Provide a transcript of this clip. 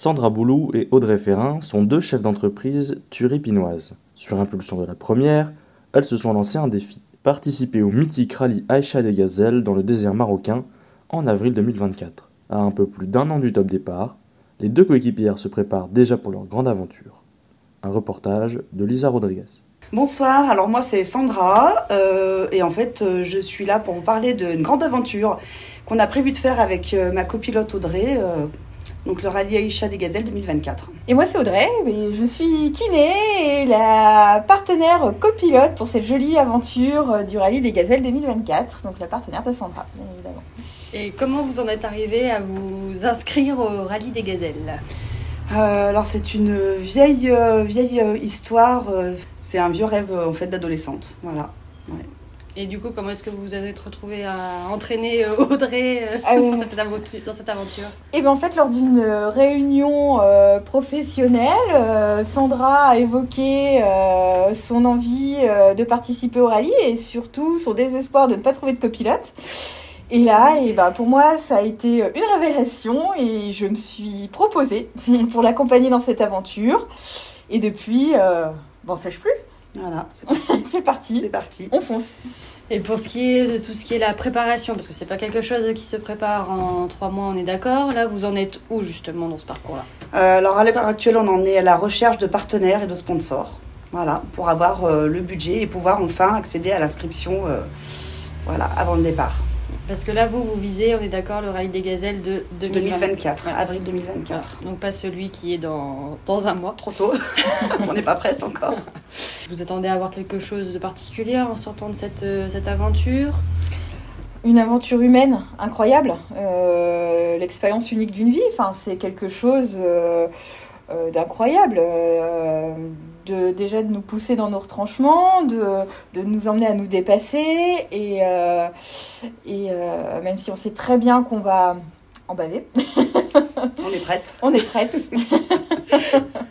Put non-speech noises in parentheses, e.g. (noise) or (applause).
Sandra Boulou et Audrey Ferrin sont deux chefs d'entreprise turipinoises. Sur impulsion de la première, elles se sont lancées un défi. Participer au mythique rallye Aïcha des Gazelles dans le désert marocain en avril 2024. À un peu plus d'un an du top départ, les deux coéquipières se préparent déjà pour leur grande aventure. Un reportage de Lisa Rodriguez. Bonsoir, alors moi c'est Sandra euh, et en fait euh, je suis là pour vous parler d'une grande aventure qu'on a prévu de faire avec euh, ma copilote Audrey, donc le rallye Aïcha des Gazelles 2024. Et moi c'est Audrey, et je suis kiné et la partenaire copilote pour cette jolie aventure euh, du rallye des Gazelles 2024, donc la partenaire de Sandra, bien évidemment. Et comment vous en êtes arrivé à vous inscrire au rallye des gazelles? Euh, alors c'est une vieille, euh, vieille histoire, c'est un vieux rêve en fait d'adolescente, voilà. Et du coup, comment est-ce que vous vous êtes retrouvé à entraîner euh, (laughs) Audrey euh, Ah dans, cette aventure, dans cette aventure? Et bien en fait lors d'une euh, réunion euh, professionnelle, euh, Sandra a évoqué son envie de participer au rallye et surtout son désespoir de ne pas trouver de copilote. Et là, et ben pour moi, ça a été une révélation et je me suis proposée (laughs) pour l'accompagner dans cette aventure. Et depuis, bon, sèche plus, Voilà, c'est (laughs) parti. c'est parti, c'est parti. on fonce. Et pour ce qui est de tout ce qui est la préparation, parce que c'est pas quelque chose qui se prépare en trois mois, on est d'accord. Là, vous en êtes où justement dans ce parcours-là? Euh, alors à l'heure actuelle on en est à la recherche de partenaires et de sponsors, voilà, pour avoir euh, le budget et pouvoir enfin accéder à l'inscription, euh, voilà, avant le départ. Parce que là, vous, vous visez, on est d'accord, le rallye des gazelles de 2024. 2024, Ouais. avril 2024. Voilà. Donc pas celui qui est dans, dans un mois. Trop tôt, (laughs) on n'est pas prête encore. (laughs) Vous attendez à avoir quelque chose de particulier en sortant de cette, euh, cette aventure Une aventure humaine incroyable, euh, l'expérience unique d'une vie, enfin, c'est quelque chose euh, euh, d'incroyable. euh, de, déjà de nous pousser dans nos retranchements, de, de nous emmener à nous dépasser, et, euh, et euh, même si on sait très bien qu'on va en baver, On est prête. (laughs) on est prête. (laughs)